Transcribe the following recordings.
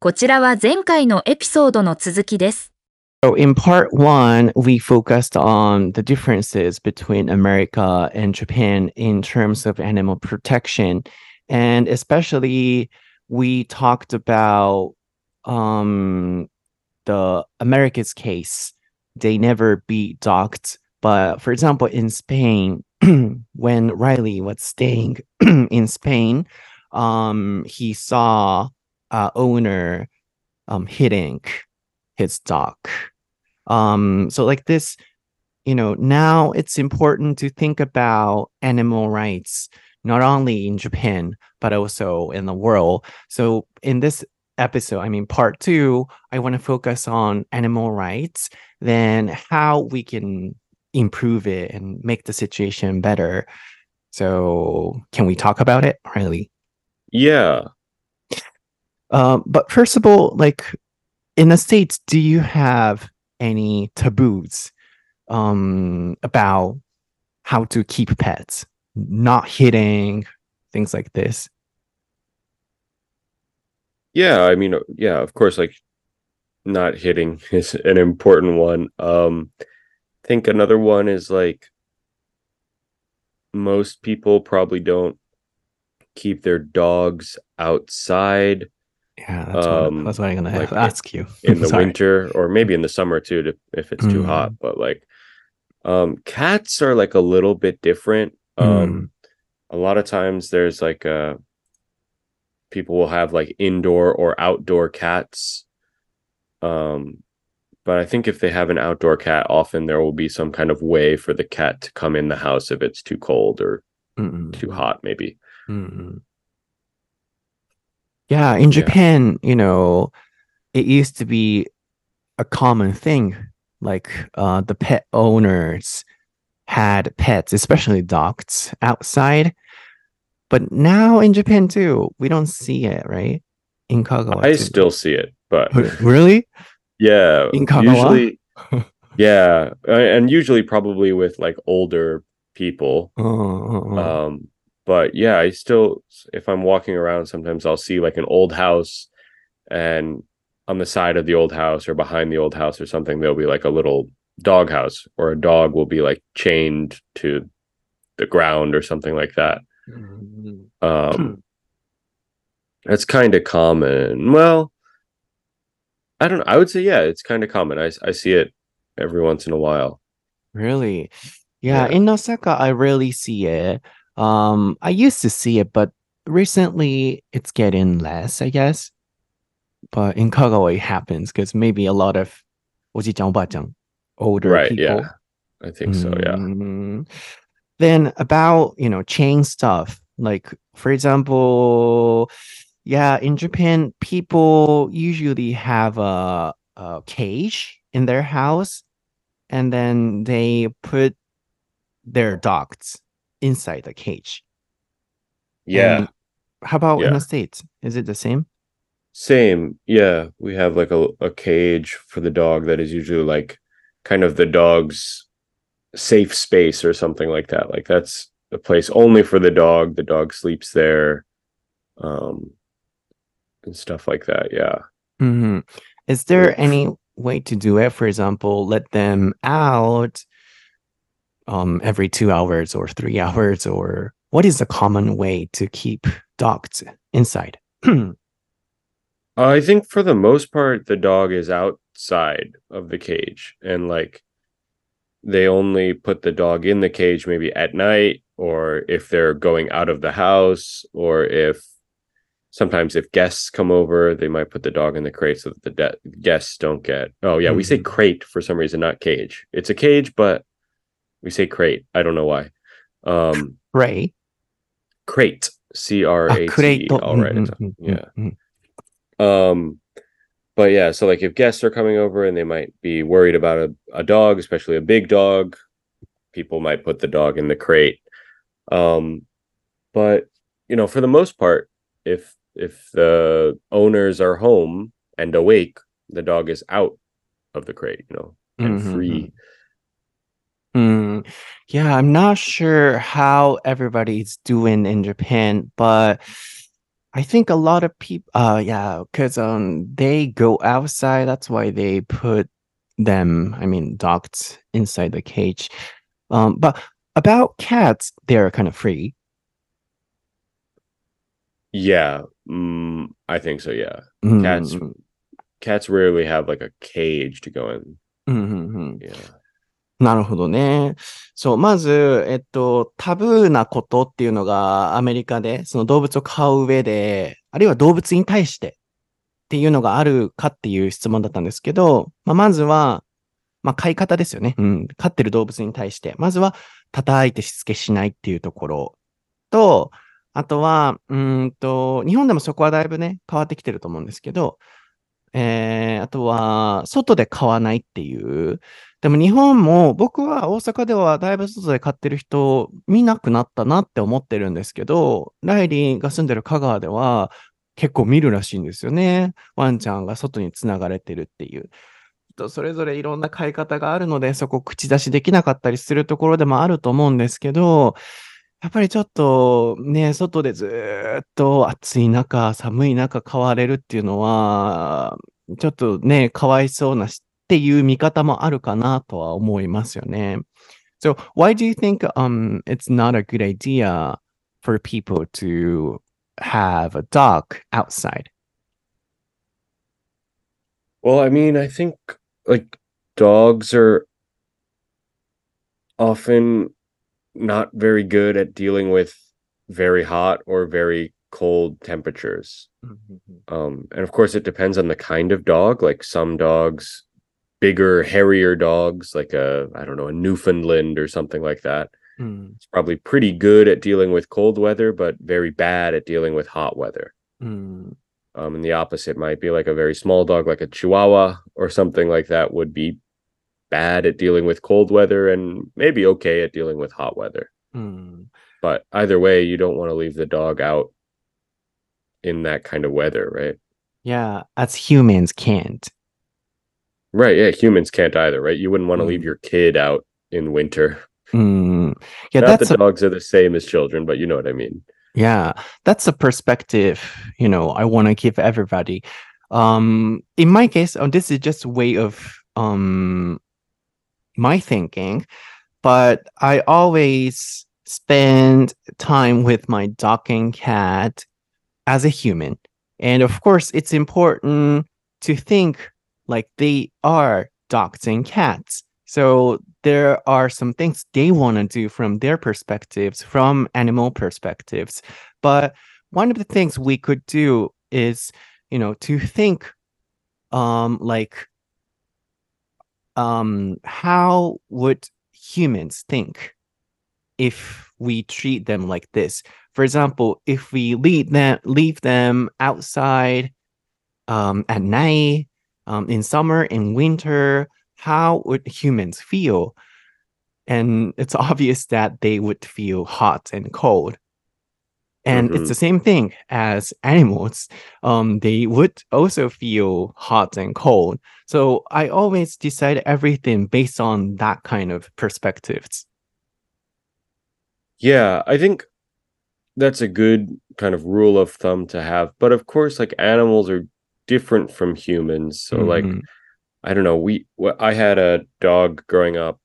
こちらは前回のエピソードの続きです。So in part one, we focused on the differences between America and Japan in terms of animal protection. And especially, we talked about um, the America's case. They never beat docked. But for example, in Spain, when Reilly was staying in Spain, um, he saw a owner um hitting his dog. Um, so like this, you know, now it's important to think about animal rights, not only in Japan, but also in the world. So in this episode, I mean, part two, I want to focus on animal rights, then how we can improve it and make the situation better. So can we talk about it, Reilly? Yeah. Um, but first of all, like in the States, do you have any taboos um about how to keep pets? Not hitting, things like this. Yeah, I mean, uh, yeah, of course, like not hitting is an important one. Um, I think another one is like most people probably don't keep their dogs outside Yeah, that's, Um, what, that's what I'm gonna like ask you. in the winter or maybe in the summer too, to, if it's too Mm. hot. But like, um, cats are like a little bit different. Um, a lot of times there's like uh people will have like indoor or outdoor cats. Um, but I think if they have an outdoor cat, often there will be some kind of way for the cat to come in the house if it's too cold or Mm-mm. too hot, maybe. Mm-mm. Yeah, in Yeah. Japan, you know, it used to be a common thing. Like uh, the pet owners had pets, especially dogs, outside. But now in Japan too, we don't see it, right? In Kagawa. I too. still see it, but really yeah, In Kagawa? usually, yeah, and usually probably with like older people. Uh, uh, uh. Um, but yeah, I still, if I'm walking around, sometimes I'll see like an old house, and on the side of the old house or behind the old house or something, there'll be like a little dog house, or a dog will be like chained to the ground or something like that. Mm. Um, that's kind of common. Well, I don't know. I would say yeah, it's kind of common. I I see it every once in a while. Really? Yeah, Yeah. in Osaka, I rarely see it. Um, I used to see it, but recently it's getting less, I guess. But in Kagawa, it happens because maybe a lot of older right, people. Yeah. I think so, yeah. Mm-hmm. Then about, you know, chain stuff. Like, for example, yeah, in Japan, people usually have a, a cage in their house and then they put their dogs inside the cage. Yeah. And how about in Yeah. the States? Is it the same? Same. Yeah. We have like a, a cage for the dog that is usually like kind of the dog's safe space or something like that. Like that's a place only for the dog. The dog sleeps there. Um and stuff like that. Yeah. hmm Is there any way to do it? For example, let them out um every two hours or three hours, or what is the common way to keep dogs inside? I think for the most part, the dog is outside of the cage and like they only put the dog in the cage maybe at night or if they're going out of the house or if sometimes if guests come over, they might put the dog in the crate so that the de- guests don't get. Oh, yeah, we say Mhm. crate for some reason, not cage. It's a cage, but we say crate. I don't know why. Um, Ray. crate, C R Ah, crate. I'll write it. Mm, down. mm, mm, Yeah. mm, Um, but yeah, so like if guests are coming over and they might be worried about a, a dog, especially a big dog, people might put the dog in the crate. Um, but you know, for the most part, if if the owners are home and awake, the dog is out of the crate, you know, and Mhm, free. Mm, yeah, I'm not sure how everybody's doing in Japan, but I think a lot of people, uh, yeah, because um, they go outside. That's why they put them, I mean, dogs inside the cage. Um, but about cats, they're kind of free. Yeah, mm, I think so. Yeah, mm. cats, mm-hmm. cats rarely have like a cage to go in. Mm-hmm. Hmm. Yeah. なるほどね。そう、まず、えっと、タブーなことっていうのがアメリカで、その動物を飼う上で、あるいは動物に対してっていうのがあるかっていう質問だったんですけど、まあ、まずは、まあ、飼い方ですよね。うん。飼ってる動物に対して。まずは、叩いてしつけしないっていうところと、あとは、うんと、日本でもそこはだいぶね、変わってきてると思うんですけど、えー、あとは、外で飼わないっていう。でも日本も、僕は大阪ではだいぶ外で飼ってる人見なくなったなって思ってるんですけど、ライリーが住んでる香川では結構見るらしいんですよね。ワンちゃんが外に繋がれてるっていう。とそれぞれいろんな飼い方があるので、そこ口出しできなかったりするところでもあると思うんですけど、やっぱりちょっとね、外でずっと暑い中、寒い中飼われるっていうのは、ちょっとね、かわいそうなしっていう見方もあるかなとは思いますよね。So, why do you think um it's not a good idea for people to have a dog outside? Well, I mean, I think like dogs are often not very good at dealing with very hot or very cold temperatures. Mm-hmm. Um, and of course, it depends on the kind of dog. Like some dogs, bigger, hairier dogs, like a, I don't know, a Newfoundland or something like that. Mm. It's probably pretty good at dealing with cold weather, but very bad at dealing with hot weather. Mm. Um, and the opposite might be like a very small dog, like a Chihuahua or something like that, would be bad at dealing with cold weather and maybe okay at dealing with hot weather. Mm. But either way, you don't want to leave the dog out in that kind of weather, right? Yeah, as humans can't. Right. Yeah, humans can't either, right? You wouldn't want to mm. leave hmm. your kid out in winter. Mm. Yeah, Not that's the a... dogs are the same as children, but you know what I mean. Yeah, that's a perspective, you know, I want to give everybody. Um, in my case, oh, this is just way of um my thinking, but I always spend time with my dog cat as a human. And of course, it's important to think like they are dogs and cats. So there are some things they want to do from their perspectives, from animal perspectives. But one of the things we could do is, you know, to think um like um how would humans think if we treat them like this? For example, if we leave them leave them outside um at night, um in summer, in winter, how would humans feel? And it's obvious that they would feel hot and cold. And it's Mhm. the same thing as animals. Um, they would also feel hot and cold. So I always decide everything based on that kind of perspectives. Yeah, I think that's a good kind of rule of thumb to have. But of course, like animals are different from humans. So like Mhm. I don't know, we I had a dog growing up,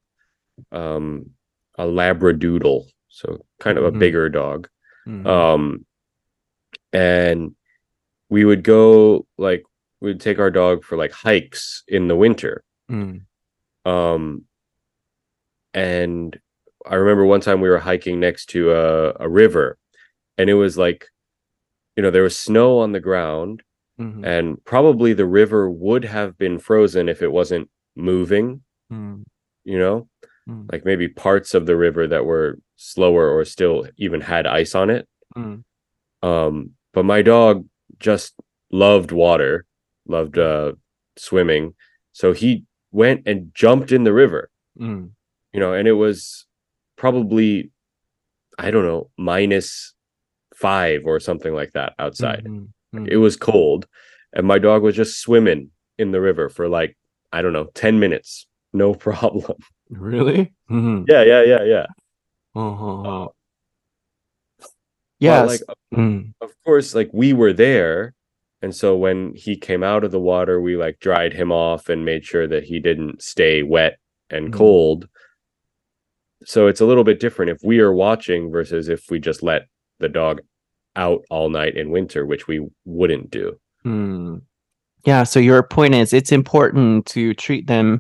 um a labradoodle, so kind of a Mhm. bigger dog. Mhm. Um and we would go like we'd take our dog for like hikes in the winter. Mm. Um and I remember one time we were hiking next to a, a river and it was like you know there was snow on the ground Mhm. and probably the river would have been frozen if it wasn't moving Mm. you know Mm. like maybe parts of the river that were slower or still even had ice on it Mm. um but my dog just loved water loved uh swimming so he went and jumped in the river Mm. you know and it was probably i don't know minus 5 or something like that outside Mhm. Mm. it was cold and my dog was just swimming in the river for like i don't know 10 minutes no problem Really? Mhm. yeah yeah yeah yeah Uh-huh. Yes. like Mm, of course like we were there and so when he came out of the water we like dried him off and made sure that he didn't stay wet and Mhm. cold so it's a little bit different if we are watching versus if we just let the dog out all night in winter which we wouldn't do mm. Yeah. So your point is it's important to treat them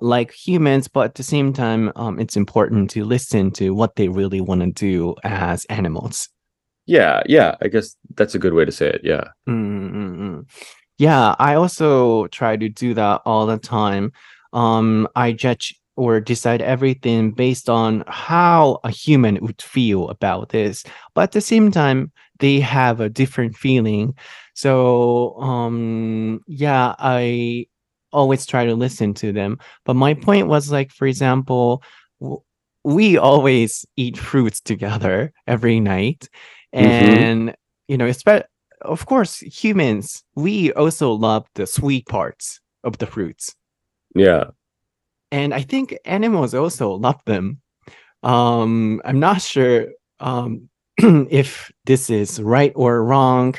like humans, but at the same time, um, it's important to listen to what they really want to do as animals. yeah yeah i guess that's a good way to say it yeah Mm-mm-mm. Yeah, I also try to do that all the time. Um, I judge or decide everything based on how a human would feel about this, but at the same time, they have a different feeling. So, um, yeah, I always try to listen to them. But my point was like, for example, we always eat fruits together every night, Mhm. and you know, especially of course, humans, we also love the sweet parts of the fruits. yeah And I think animals also love them. Um, I'm not sure um, if this is right or wrong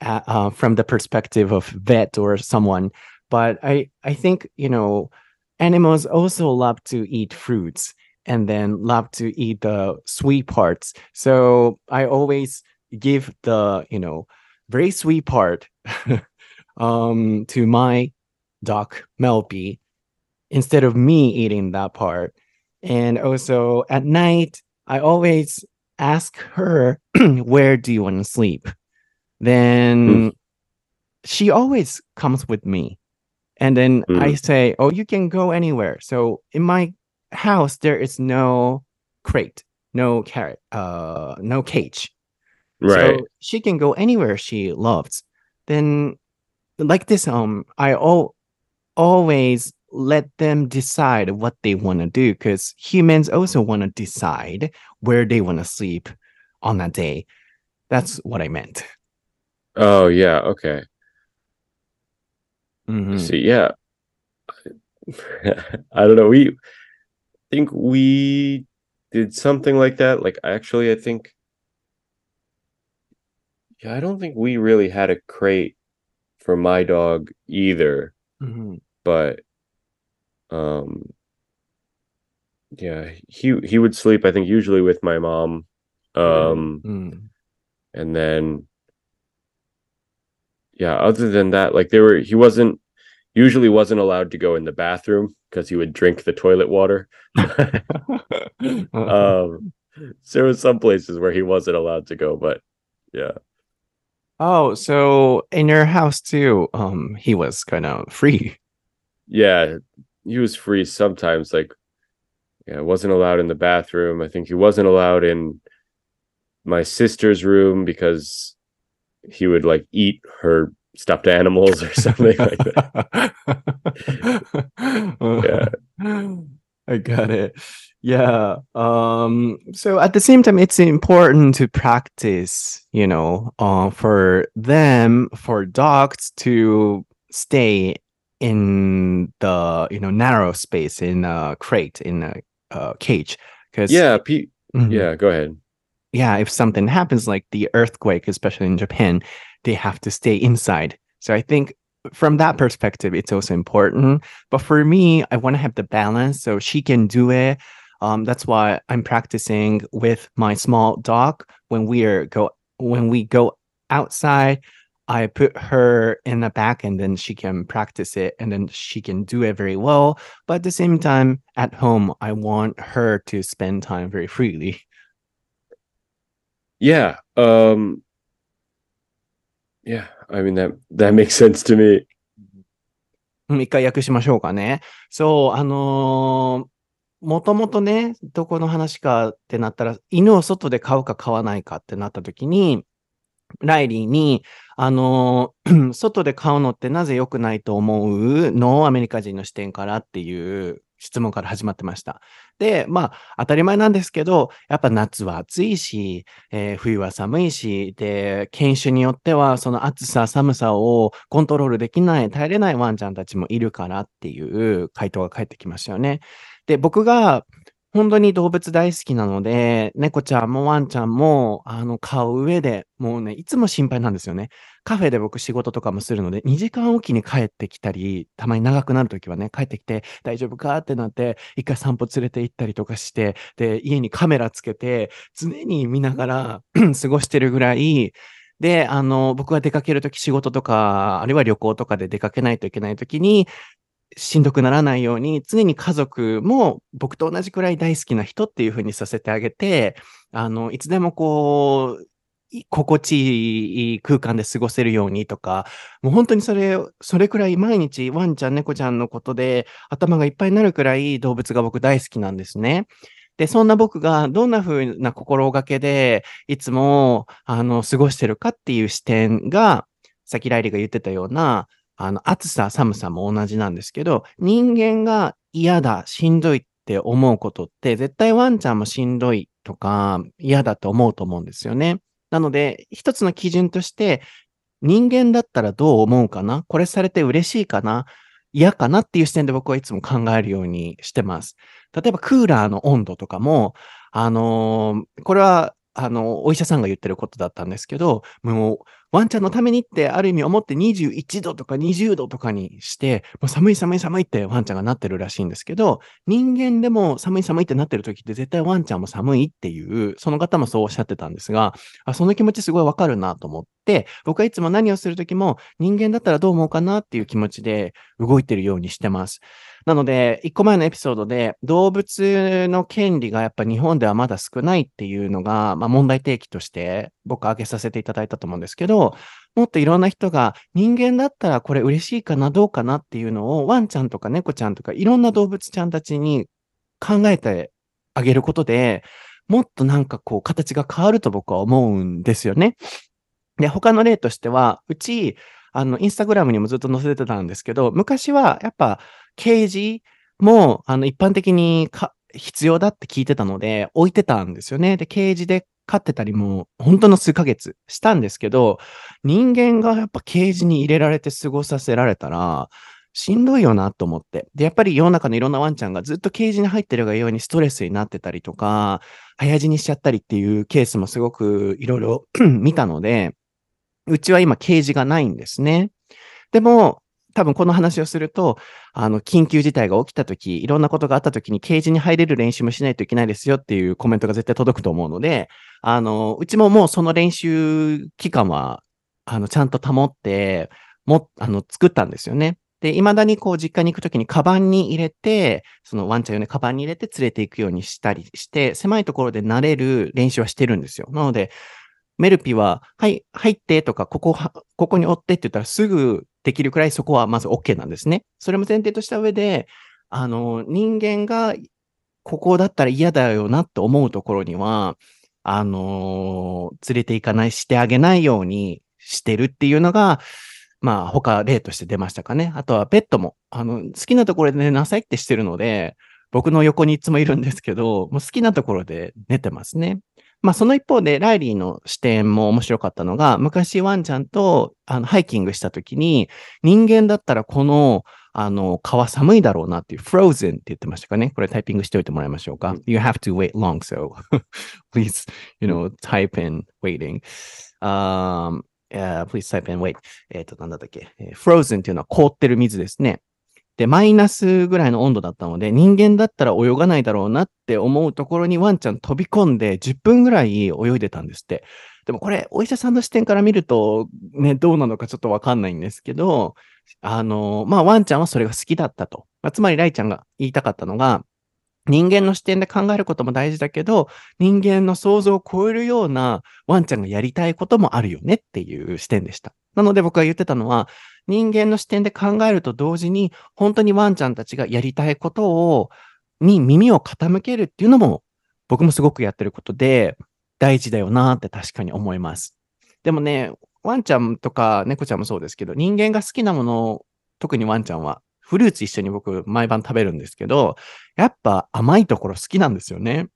uh, uh, from the perspective of vet or someone, but I, I think, you know, animals also love to eat fruits and then love to eat the sweet parts. So I always give the, you know, very sweet part um, to my dog, Melby, instead of me eating that part. And also at night, I always ask her, Where do you want to sleep? Then she always comes with me. And then I Mm. say, Oh, you can go anywhere. So in my house, there is no crate, no carrot, uh, no cage. right So she can go anywhere she loves. Then, like this, um, I al- always let them decide what they want to do because humans also want to decide where they want to sleep on that day. That's what I meant. oh yeah okay Mhm. See, yeah. I don't know. We think we did something like that. Like actually, I think yeah, I don't think we really had a crate for my dog either, Mhm. but um yeah, he he would sleep I think usually with my mom. Um Mm. and then yeah other than that like they were he wasn't usually wasn't allowed to go in the bathroom because he would drink the toilet water. Um so there was some places where he wasn't allowed to go but yeah. Oh, so in your house too, um, he was kind of free. yeah he was free sometimes like yeah wasn't allowed in the bathroom. I think he wasn't allowed in my sister's room because he would like eat her stuffed animals or something like that yeah. I got it. Yeah. Um, so at the same time, it's important to practice, you know, uh, for them, for dogs to stay in the, you know, narrow space in a crate, in a uh, cage. Because yeah Pete yeah go ahead yeah, if something happens like the earthquake, especially in Japan, they have to stay inside. So I think from that perspective, it's also important. But for me, I want to have the balance so she can do it. Um, that's why I'm practicing with my small dog when we are go when we go outside. I put her in the back and then she can practice it and then she can do it very well. But at the same time, at home, I want her to spend time very freely. Yeah. Um yeah, I mean that that makes sense to me. 一回訳しましょうかね。そう、あのーもともとね、どこの話かってなったら、犬を外で飼うか飼わないかってなった時に、ライリーに、あのー 外で飼うのってなぜ良くないと思うの？アメリカ人の視点からっていう質問から始まってました。で、まあ、当たり前なんですけど、やっぱ夏は暑いし、えー冬は寒いし、で、犬種によっては、その暑さ、寒さをコントロールできない、耐えれないワンちゃんたちもいるからっていう回答が返ってきましたよね。で、僕が、本当に動物大好きなので、猫ちゃんもワンちゃんも、あの、飼う上で、もうね、いつも心配なんですよね。カフェで僕仕事とかもするので、2時間おきに帰ってきたり、たまに長くなるときはね、帰ってきて、大丈夫かってなって、一回散歩連れて行ったりとかして、で、家にカメラつけて、常に見ながら 過ごしてるぐらい、で、あの、僕が出かけるとき仕事とか、あるいは旅行とかで出かけないといけないときに、しんどくならないように、常に家族も僕と同じくらい大好きな人っていう風にさせてあげて、あの、いつでもこう、心地いい空間で過ごせるようにとか、もう本当にそれ、それくらい毎日ワンちゃん、猫ちゃんのことで頭がいっぱいになるくらい動物が僕大好きなんですね。で、そんな僕がどんな風な心がけでいつも、あの、過ごしてるかっていう視点が、さっきライリーが言ってたような、あの、暑さ、寒さも同じなんですけど、人間が嫌だ、しんどいって思うことって、絶対ワンちゃんもしんどいとか嫌だと思うと思うんですよね。なので、一つの基準として、人間だったらどう思うかな？これされて嬉しいかな？嫌かなっていう視点で僕はいつも考えるようにしてます。例えばクーラーの温度とかも、あのー、これは、あの、お医者さんが言ってることだったんですけど、もう、ワンちゃんのためにってある意味思って21度とか20度とかにして、もう寒い寒い寒いってワンちゃんがなってるらしいんですけど、人間でも寒い寒いってなってる時って絶対ワンちゃんも寒いっていう、その方もそうおっしゃってたんですが、あその気持ちすごいわかるなと思って、僕はいつも何をする時も人間だったらどう思うかなっていう気持ちで動いてるようにしてます。なので、一個前のエピソードで動物の権利がやっぱ日本ではまだ少ないっていうのが、まあ問題提起として僕挙げさせていただいたと思うんですけど、もっといろんな人が人間だったらこれ嬉しいかな、どうかなっていうのをワンちゃんとか猫ちゃんとかいろんな動物ちゃんたちに考えてあげることで、もっとなんかこう形が変わると僕は思うんですよね。で、他の例としては、うち、あの、インスタグラムにもずっと載せてたんですけど、昔はやっぱケージも、あの、一般的にか必要だって聞いてたので、置いてたんですよね。で、ケージで飼ってたりも、本当の数ヶ月したんですけど、人間がやっぱケージに入れられて過ごさせられたら、しんどいよなと思って。で、やっぱり世の中のいろんなワンちゃんがずっとケージに入ってるがようにストレスになってたりとか、早死にしちゃったりっていうケースもすごくいろいろ見たので、うちは今ケージがないんですね。でも、多分この話をすると、あの、緊急事態が起きたとき、いろんなことがあったときにケージに入れる練習もしないといけないですよっていうコメントが絶対届くと思うので、あの、うちももうその練習期間は、あの、ちゃんと保って、も、あの、作ったんですよね。で、未だにこう実家に行くときにカバンに入れて、そのワンちゃん用ね、カバンに入れて連れて行くようにしたりして、狭いところで慣れる練習はしてるんですよ。なので、メルピは、はい、入ってとか、ここ、ここに追ってって言ったらすぐできるくらいそこはまず OK なんですね。それも前提とした上で、あの、人間がここだったら嫌だよなって思うところには、あの連れて行かない、してあげないようにしてるっていうのが、まあ他例として出ましたかね。あとはペットも、あの、好きなところで寝なさいってしてるので、僕の横にいつもいるんですけど、もう好きなところで寝てますね。まあその一方で、ライリーの視点も面白かったのが、昔ワンちゃんとあのハイキングした時に、人間だったらこの、あの、川寒いだろうなっていう、frozen って言ってましたかね。これタイピングしておいてもらいましょうか。You have to wait long, so please, you know, type in waiting. Um, uh, please type in wait. えっと、なんだったっけ。frozen っていうのは凍ってる水ですね。で、マイナスぐらいの温度だったので、人間だったら泳がないだろうなって思うところにワンちゃん飛び込んで10分ぐらい泳いでたんですって。でもこれ、お医者さんの視点から見ると、ね、どうなのかちょっとわかんないんですけど、あの、まあ、ワンちゃんはそれが好きだったと。まあ、つまり、ライちゃんが言いたかったのが、人間の視点で考えることも大事だけど、人間の想像を超えるようなワンちゃんがやりたいこともあるよねっていう視点でした。なので僕が言ってたのは、人間の視点で考えると同時に、本当にワンちゃんたちがやりたいことを、に耳を傾けるっていうのも、僕もすごくやってることで、大事だよなって確かに思います。でもね、ワンちゃんとか猫ちゃんもそうですけど、人間が好きなものを特にワンちゃんは、フルーツ一緒に僕毎晩食べるんですけど、やっぱ甘いところ好きなんですよね。っ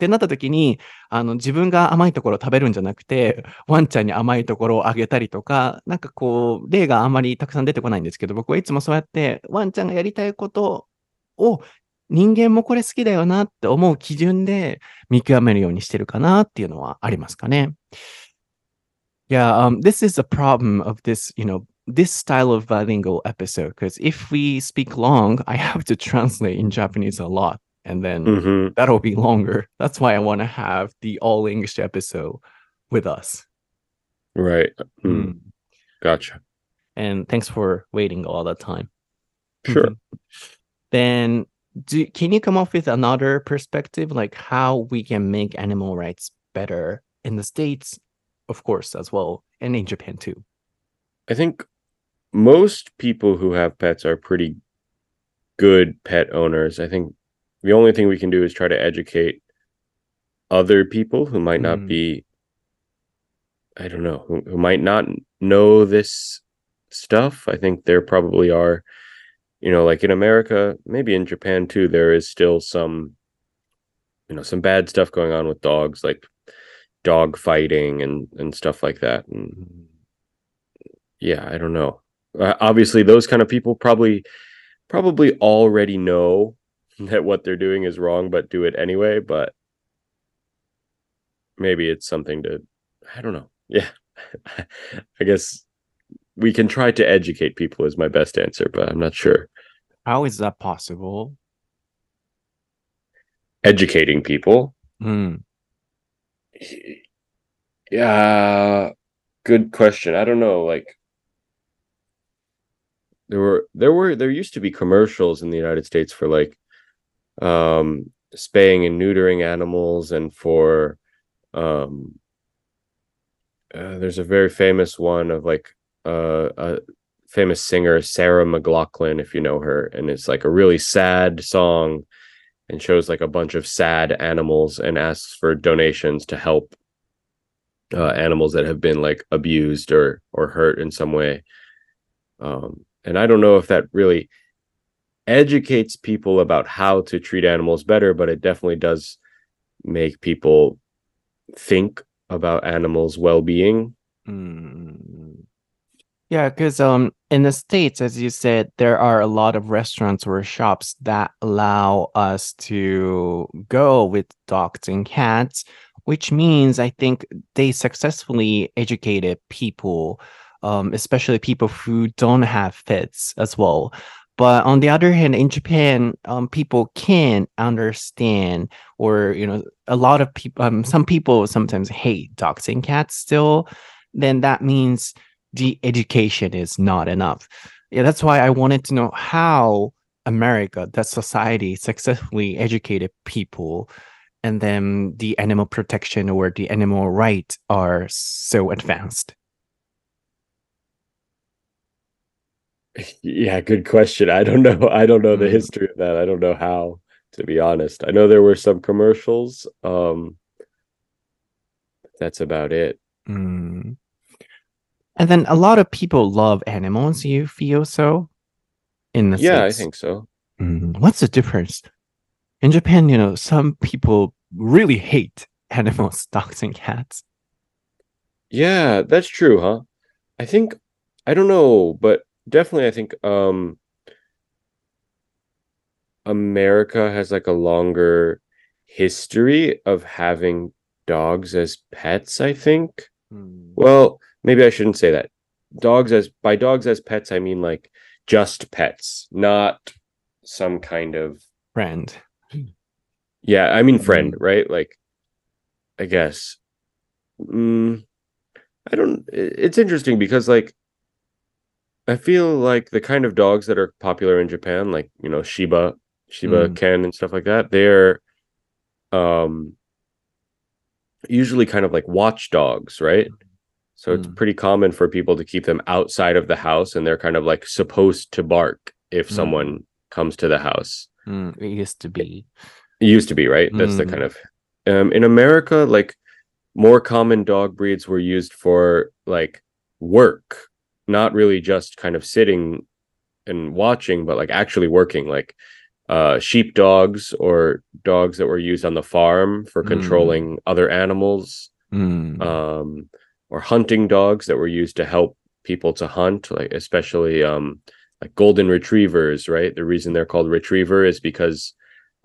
てなった時に、あの、自分が甘いところを食べるんじゃなくて、ワンちゃんに甘いところをあげたりとか、なんかこう、例があんまりたくさん出てこないんですけど、僕はいつもそうやって、ワンちゃんがやりたいことを人間もこれ好きだよなって思う基準で見極めるようにしてるかなっていうのはありますかね。Yeah, um, this is a problem of this, you know, this style of bilingual episode because if we speak long, I have to translate in Japanese a lot and then Mhm. that'll be longer. That's why I want to have the all English episode with us. Right. Mm. Gotcha. And thanks for waiting all that time. Sure. Mhm. Then, do, can you come up with another perspective, like how we can make animal rights better in the States, of course, as well, and in Japan too? I think most people who have pets are pretty good pet owners. I think the only thing we can do is try to educate other people who might not Mm. be I don't know, who, who might not know this stuff. I think there probably are, you know, like in America, maybe in Japan too, there is still some, you know, some bad stuff going on with dogs, like dog fighting and and stuff like that. And yeah, I don't know. Uh, obviously, those kind of people probably probably already know that what they're doing is wrong, but do it anyway. But maybe it's something to, I don't know. Yeah, I guess we can try to educate people is my best answer, but I'm not sure. How is that possible? Educating people, Mm. Yeah, good question. I don't know. Like there were there were there used to be commercials in the United States for like um spaying and neutering animals and for um uh, there's a very famous one of like uh, a famous singer Sarah McLachlan if you know her and it's like a really sad song and shows like a bunch of sad animals and asks for donations to help uh, animals that have been like abused or or hurt in some way um and i don't know if that really educates people about how to treat animals better but it definitely does make people think about animals well-being Mm. Yeah, because um in the States, as you said, there are a lot of restaurants or shops that allow us to go with dogs and cats, which means I think they successfully educated people, um, especially people who don't have pets as well. But on the other hand, in Japan, um, people can understand, or you know, a lot of people, um, some people sometimes hate dogs and cats still. Then that means the education is not enough. Yeah, that's why I wanted to know how America, that society, successfully educated people, and then the animal protection or the animal right are so advanced. yeah good question i don't know i don't know the Mm. history of that i don't know how to be honest i know there were some commercials um that's about it Mm. And then a lot of people love animals. You feel so? In the yeah i think so Mm, What's the difference? In Japan, you know, some people really hate animals, dogs and cats. Yeah, that's true, huh? I think I don't know, but definitely I think um America has like a longer history of having dogs as pets, I think. Mm. Well, maybe I shouldn't say that. Dogs as by dogs as pets, I mean like just pets, not some kind of Friend. yeah, I mean friend, Mhm. right? Like I guess. Mm, I don't it's interesting because like I feel like the kind of dogs that are popular in Japan, like, you know, Shiba, Shiba Mm. Ken and stuff like that, they're um usually kind of like watchdogs, right? So it's Mm. pretty common for people to keep them outside of the house and they're kind of like supposed to bark if Mm. someone comes to the house. Mm, it used to be. It used to be, right? That's the Mhm. kind of um in America, like more common dog breeds were used for like work, not really just kind of sitting and watching, but like actually working, like uh sheep dogs or dogs that were used on the farm for Mm. controlling other animals, Mm. um, or hunting dogs that were used to help people to hunt, like especially um like golden retrievers, right? The reason they're called retriever is because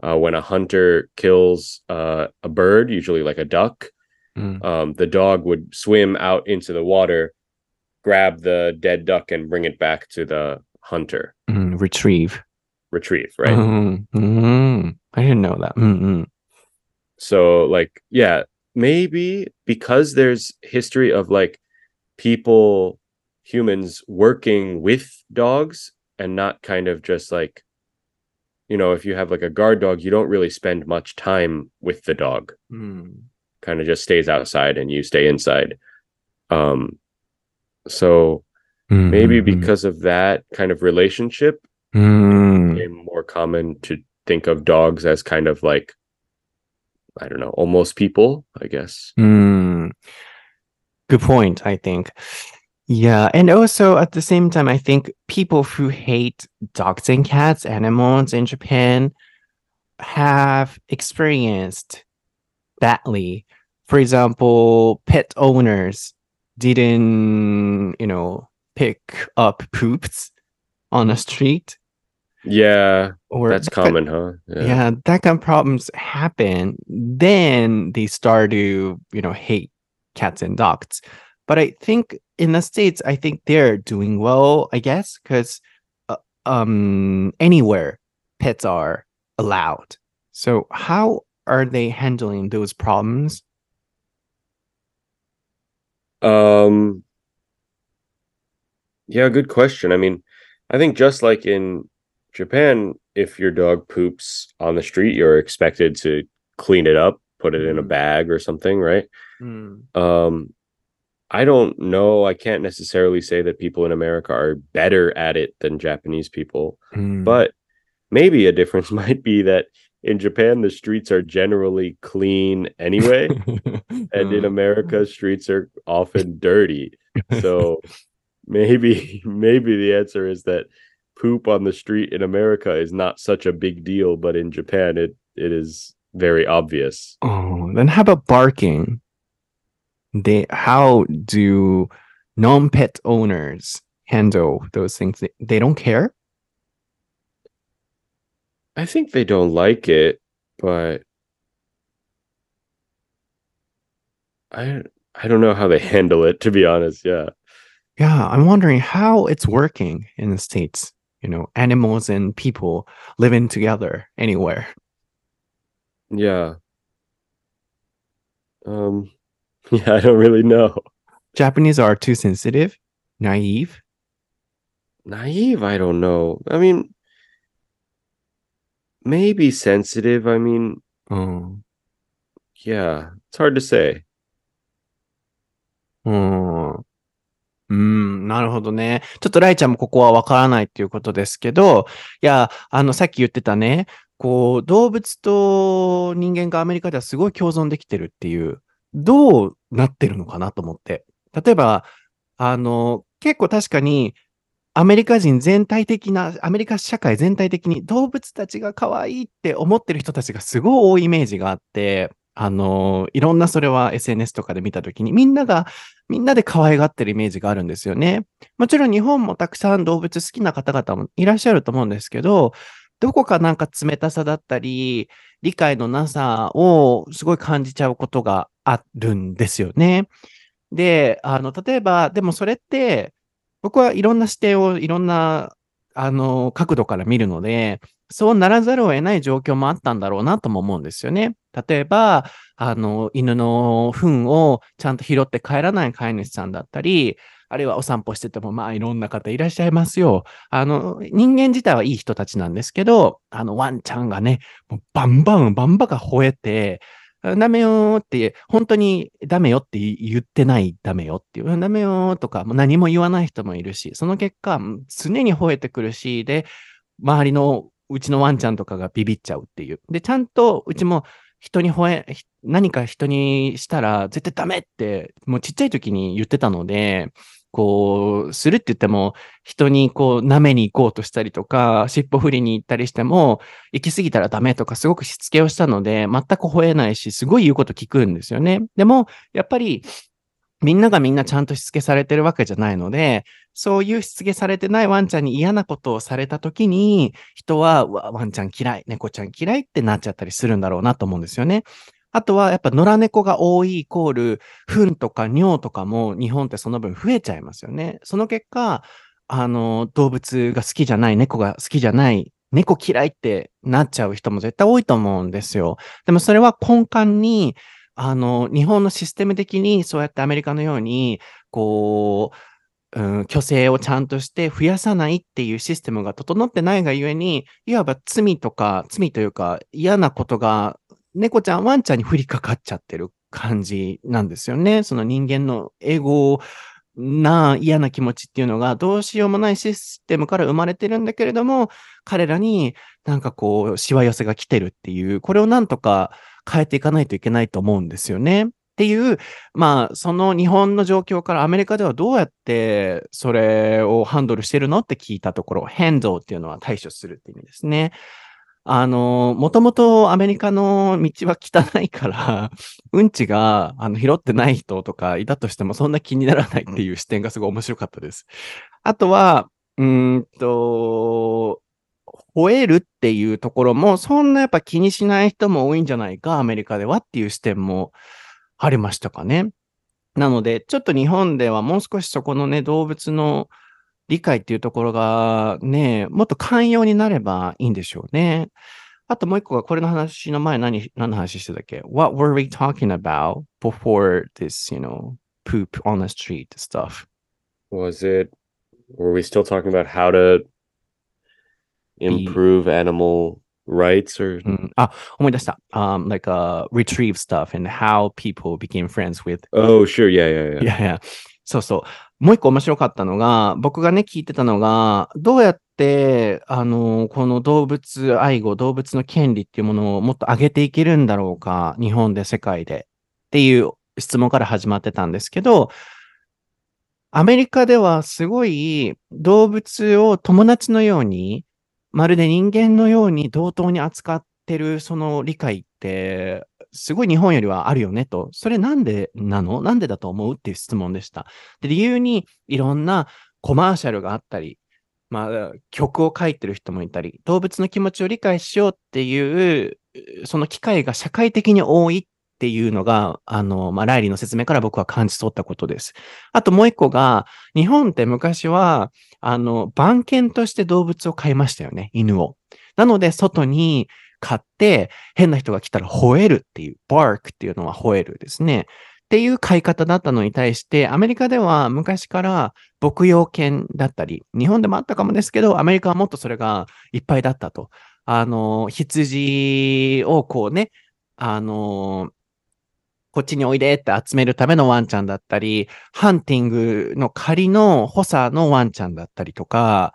uh, when a hunter kills uh, a bird, usually like a duck, Mm. um, the dog would swim out into the water, grab the dead duck, and bring it back to the hunter. Mm, retrieve. Retrieve, right? Mm, mm. I didn't know that. Mm, mm. So, like, yeah, maybe because there's history of like people, humans working with dogs and not kind of just like, you know, if you have like a guard dog, you don't really spend much time with the dog. Mm. kind of just stays outside and you stay inside. Um, so Mm, maybe because of that kind of relationship, mm. it became more common to think of dogs as kind of like, I don't know, almost people, I guess. Mm. Good point, I think. Yeah, and also at the same time, I think people who hate dogs and cats, animals in Japan, have experienced badly. For example, pet owners didn't, you know, pick up poops on a street. Yeah, Or that's common, huh? yeah. that kind of problems happen. Then they start to, you know, hate cats and dogs. But I think in the States, I think they're doing well, I guess, because uh, um, anywhere pets are allowed. So how are they handling those problems? Um, yeah, good question. I mean, I think just like in Japan, if your dog poops on the street, you're expected to clean it up, put it in a Mhm. bag or something, right? Um, I don't know. I can't necessarily say that people in America are better at it than Japanese people, Mm. but maybe a difference might be that in Japan, the streets are generally clean anyway, and in Mm. America, streets are often dirty. So maybe maybe the answer is that poop on the street in America is not such a big deal, but in Japan, it it is very obvious. Oh, then how about barking? They how do non-pet owners handle those things? They, they don't care. I think they don't like it, but I I don't know how they handle it to be honest. Yeah. Yeah, I'm wondering how it's working in the states. You know, animals and people living together anywhere. Yeah. Um yeah, I don't really know. Japanese are too sensitive, naive. Naive, I don't know. I mean maybe sensitive. I mean, Oh, yeah, it's hard to say. うん。なるほどね。ちょっとライちゃんもここはわからないっていうことですけど、いや、あの、さっき言ってたね、こう、動物と人間がアメリカではすごい共存できてるっていう、どうなってるのかなと思って。例えば、あの、結構確かに、アメリカ人全体的な、アメリカ社会全体的に動物たちが可愛いって思ってる人たちがすごい多いイメージがあって、あの、いろんなそれは SNS とかで見たときに、みんながみんなで可愛がってるイメージがあるんですよね。もちろん日本もたくさん動物好きな方々もいらっしゃると思うんですけど、どこかなんか冷たさだったり、理解のなさをすごい感じちゃうことがあるんですよね。で、あの、例えば、でもそれって、僕はいろんな視点をいろんな、あの、角度から見るので、そうならざるを得ない状況もあったんだろうなとも思うんですよね。例えば、あの、犬の糞をちゃんと拾って帰らない飼い主さんだったり、あるいはお散歩してても、まあいろんな方いらっしゃいますよ。あの、人間自体はいい人たちなんですけど、あの、ワンちゃんがね、もうバンバン、バンバカ吠えて、ダメよーって、本当にダメよって言ってないダメよっていう、ダメよーとか、もう何も言わない人もいるし、その結果、常に吠えてくるし、で、周りのうちのワンちゃんとかがビビっちゃうっていう。で、ちゃんとうちも人に吠え、何か人にしたら絶対ダメって、もうちっちゃい時に言ってたので、こう、するって言っても、人にこう、舐めに行こうとしたりとか、尻尾振りに行ったりしても、行き過ぎたらダメとか、すごくしつけをしたので、全く吠えないし、すごい言うこと聞くんですよね。でも、やっぱり、みんながみんなちゃんとしつけされてるわけじゃないので、そういうしつけされてないワンちゃんに嫌なことをされた時に、人はワンちゃん嫌い、猫ちゃん嫌いってなっちゃったりするんだろうなと思うんですよね。あとはやっぱ野良猫が多いイコール、糞とか尿とかも日本ってその分増えちゃいますよね。その結果、あの、動物が好きじゃない、猫が好きじゃない、猫嫌いってなっちゃう人も絶対多いと思うんですよ。でもそれは根幹に、あの、日本のシステム的にそうやってアメリカのように、こう、うん、虚勢をちゃんとして増やさないっていうシステムが整ってないがゆえに、いわば罪とか、罪というか嫌なことが猫ちゃん、ワンちゃんに降りかかっちゃってる感じなんですよね。その人間のエゴな嫌な気持ちっていうのがどうしようもないシステムから生まれてるんだけれども、彼らになんかこう、しわ寄せが来てるっていう、これをなんとか変えていかないといけないと思うんですよね。っていう、まあ、その日本の状況からアメリカではどうやってそれをハンドルしてるのって聞いたところ、変動っていうのは対処するって意味ですね。あの、もともとアメリカの道は汚いから、うんちがあの拾ってない人とかいたとしてもそんな気にならないっていう視点がすごい面白かったです。あとは、うんと、吠えるっていうところもそんなやっぱ気にしない人も多いんじゃないか、アメリカではっていう視点もありましたかね。なので、ちょっと日本ではもう少しそこのね、動物の理解っていうところがね、もっと寛容になればいいんでしょうね。あともう一個が、これの話の前何、何の話してたっけ ?What were we talking about before this, you know, poop on the street stuff? Was it? Were we still talking about how to improve animal rights or? うん、あ、思い出した。Um, like, uh, retrieve stuff and how people became friends with Oh, sure. Yeah, yeah, yeah. いやいや、そうそう。もう一個面白かったのが、僕がね、聞いてたのが、どうやって、あの、この動物愛護、動物の権利っていうものをもっと上げていけるんだろうか、日本で、世界で。っていう質問から始まってたんですけど、アメリカではすごい動物を友達のように、まるで人間のように同等に扱ってるその理解って、すごい日本よりはあるよねと。それなんでなの？なんでだと思うっていう質問でした。で、理由にいろんなコマーシャルがあったり、まあ、曲を書いてる人もいたり、動物の気持ちを理解しようっていう、その機会が社会的に多いっっていうのが、あの、まあ、ライリーの説明から僕は感じ取ったことです。あともう一個が、日本って昔は、あの、番犬として動物を飼いましたよね、犬を。なので、外に飼って、変な人が来たら吠えるっていう、bark っていうのは吠えるですね。っていう飼い方だったのに対して、アメリカでは昔から牧羊犬だったり、日本でもあったかもですけど、アメリカはもっとそれがいっぱいだったと。あの、羊をこうね、あの、こっちにおいでって集めるためのワンちゃんだったり、ハンティングの仮の補佐のワンちゃんだったりとか、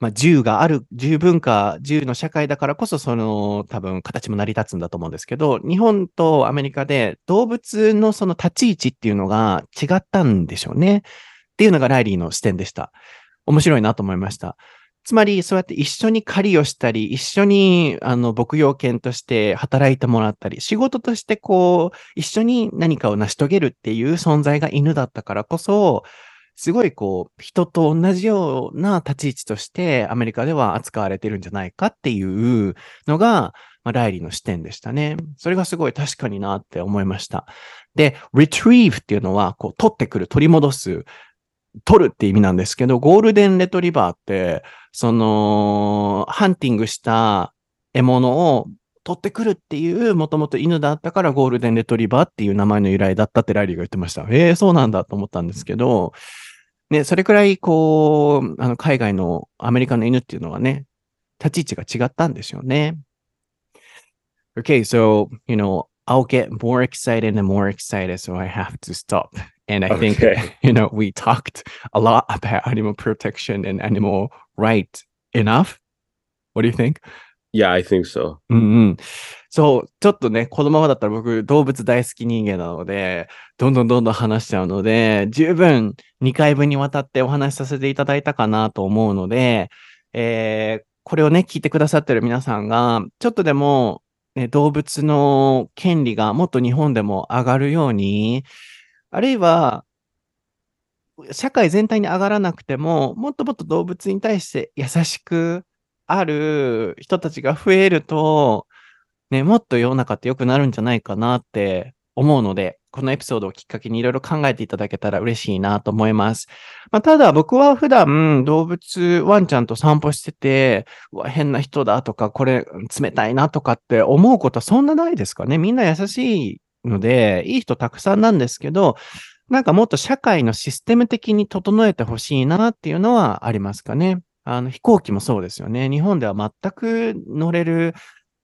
まあ、銃がある、銃文化、銃の社会だからこそ、その、多分、形も成り立つんだと思うんですけど、日本とアメリカで動物のその立ち位置っていうのが違ったんでしょうね。っていうのがライリーの視点でした。面白いなと思いました。つまり、そうやって一緒に狩りをしたり、一緒に、あの、牧羊犬として働いてもらったり、仕事としてこう、一緒に何かを成し遂げるっていう存在が犬だったからこそ、すごいこう、人と同じような立ち位置としてアメリカでは扱われてるんじゃないかっていうのが、まあ、ライリーの視点でしたね。それがすごい確かになって思いました。で、retrieve っていうのは、こう、取ってくる、取り戻す、取るって意味なんですけど、ゴールデンレトリバーって、その、ハンティングした獲物を取ってくるっていう、もともと犬だったからゴールデンレトリバーっていう名前の由来だったってライリーが言ってました。ええそうなんだと思ったんですけど、ね、それくらい、こう、あの、海外のアメリカの犬っていうのはね、立ち位置が違ったんですよね。Okay, so, you know, I'll get more excited and more excited, so I have to stop. And I think, Okay. you know, we talked a lot about animal protection and animal right enough. What do you think? Yeah, I think so. うんうん。そう、ちょっとね、このままだったら僕動物大好き人間なので、どんどんどんどん話しちゃうので、十分2回分にわたってお話しさせていただいたかなと思うので、えーこれをね、聞いてくださってる皆さんが、ちょっとでも、ね、動物の権利がもっと日本でも上がるように、あるいは、社会全体に上がらなくても、もっともっと動物に対して優しくある人たちが増えると、ね、もっと世の中って良くなるんじゃないかなって思うので、このエピソードをきっかけにいろいろ考えていただけたら嬉しいなと思います。まあ、ただ僕は普段動物、ワンちゃんと散歩してて、うわ、変な人だとか、これ冷たいなとかって思うことはそんなないですかね。みんな優しいので、いい人たくさんなんですけど、なんかもっと社会のシステム的に整えてほしいなっていうのはありますかね。あの飛行機もそうですよね。日本では全く乗れる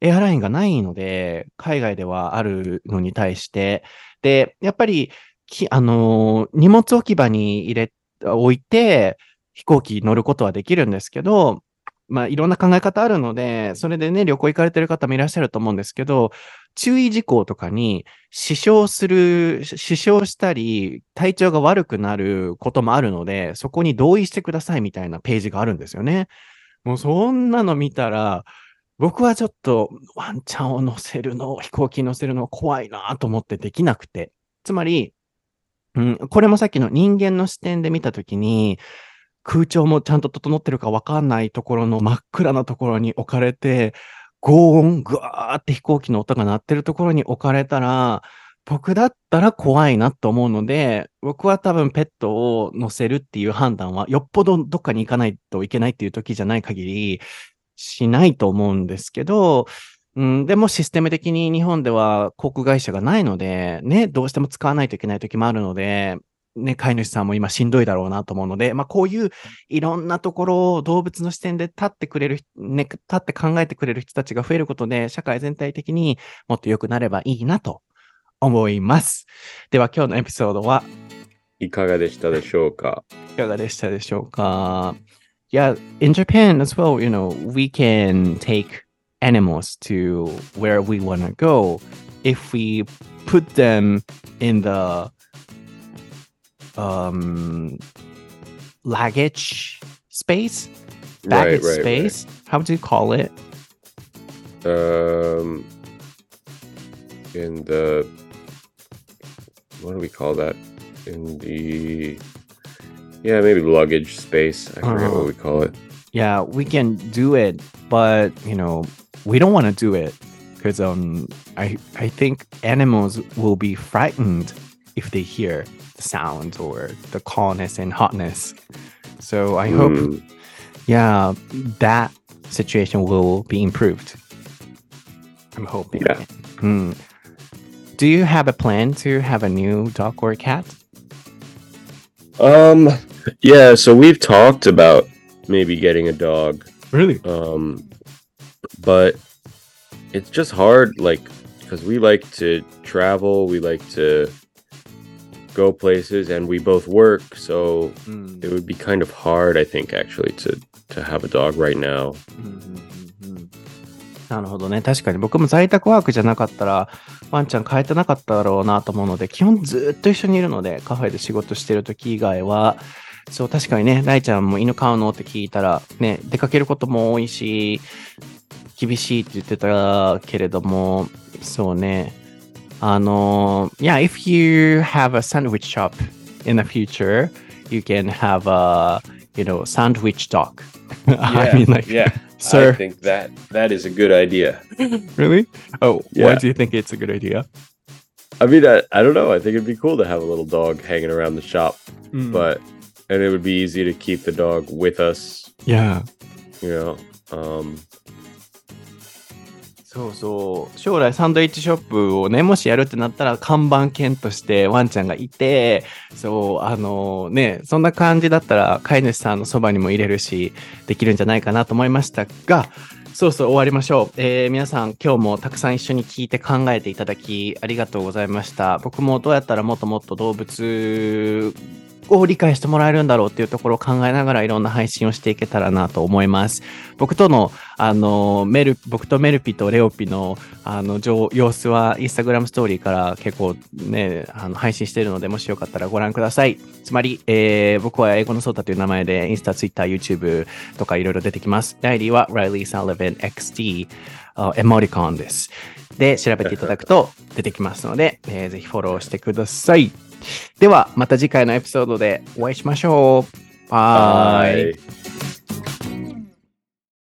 エアラインがないので、海外ではあるのに対して、で、やっぱり、きあの荷物置き場に入れ、置いて、飛行機乗ることはできるんですけど、まあ、いろんな考え方あるので、それでね、旅行行かれてる方もいらっしゃると思うんですけど、注意事項とかに死傷する、死傷したり、体調が悪くなることもあるので、そこに同意してくださいみたいなページがあるんですよね。もうそんなの見たら、僕はちょっとワンちゃんを乗せるの、飛行機乗せるの怖いなと思ってできなくて。つまり、うん、これもさっきの人間の視点で見たときに、空調もちゃんと整ってるかわかんないところの真っ暗なところに置かれて、轟音、ぐわーって飛行機の音が鳴ってるところに置かれたら、僕だったら怖いなと思うので、僕は多分ペットを乗せるっていう判断は、よっぽどどっかに行かないといけないっていう時じゃない限り、しないと思うんですけど、うん、でもシステム的に日本では航空会社がないので、ね、どうしても使わないといけない時もあるので、ね、飼い主さんも今しんどいだろうなと思うので、まあこういういろんなところを動物の視点で立ってくれる、ね、立って考えてくれる人たちが増えることで、社会全体的にもっと良くなればいいなと思います。では今日のエピソードはいかがでしたでしょうか？いかがでしたでしょうか？Yeah, in Japan as well, you know, we can take animals to where we want to go if we put them in the um luggage space baggage right, right, space right. how do you call it um in the what do we call that in the yeah, maybe luggage space. I forget uh, what we call it. Yeah, we can do it, but you know, we don't want to do it because um, I I think animals will be frightened if they hear the sound or the coldness and hotness. So I hope, hmm. yeah, that situation will be improved. I'm hoping. Yeah. Mm. Do you have a plan to have a new dog or cat? Um, yeah, so we've talked about maybe getting a dog. Really? Um, but it's just hard, like, because we like to travel, we like to go places, and we both work, so mm. it would be kind of hard, I think, actually, to to have a dog right now. Mm-hmm. なるほどね。確かに僕も在宅ワークじゃなかったら、ワンちゃん変えてなかっただろうなと思うので、基本ずっと一緒にいるので、カフェで仕事してる時以外は、そう、確かにね、ライちゃんも犬飼うのって聞いたら、ね、出かけることも多いし、厳しいって言ってたけれども、そうね。あの、yeah, if you have a sandwich shop in the future, you can have a, you know, sandwich dog. Yeah, I mean, like, yeah. Sir. I think that that is a good idea. really? Oh, yeah. why do you think it's a good idea? I mean, I, I don't know. I think it'd be cool to have a little dog hanging around the shop, mm. but and it would be easy to keep the dog with us. Yeah. You know, um, そうそう。将来サンドイッチショップをね、もしやるってなったら看板犬としてワンちゃんがいて、そう、あのね、そんな感じだったら飼い主さんのそばにも入れるし、できるんじゃないかなと思いましたが、そうそう終わりましょう。えー、皆さん今日もたくさん一緒に聞いて考えていただきありがとうございました。僕もどうやったらもっともっと動物を理解してもらえるんだろうっていうところを考えながらいろんな配信をしていけたらなと思います。僕との、あの、メル、僕とメルピとレオピの、あの、様子はインスタグラムストーリーから結構ね、あの配信しているので、もしよかったらご覧ください。つまり、えー、僕は英語のソータという名前でインスタ、ツイッター、YouTube とかいろいろ出てきます。代理は Riley Sullivan XD、エモリコンです。で、調べていただくと出てきますので、えー、ぜひフォローしてください。では、また次回のエピソードでお会いしましょう。バイ。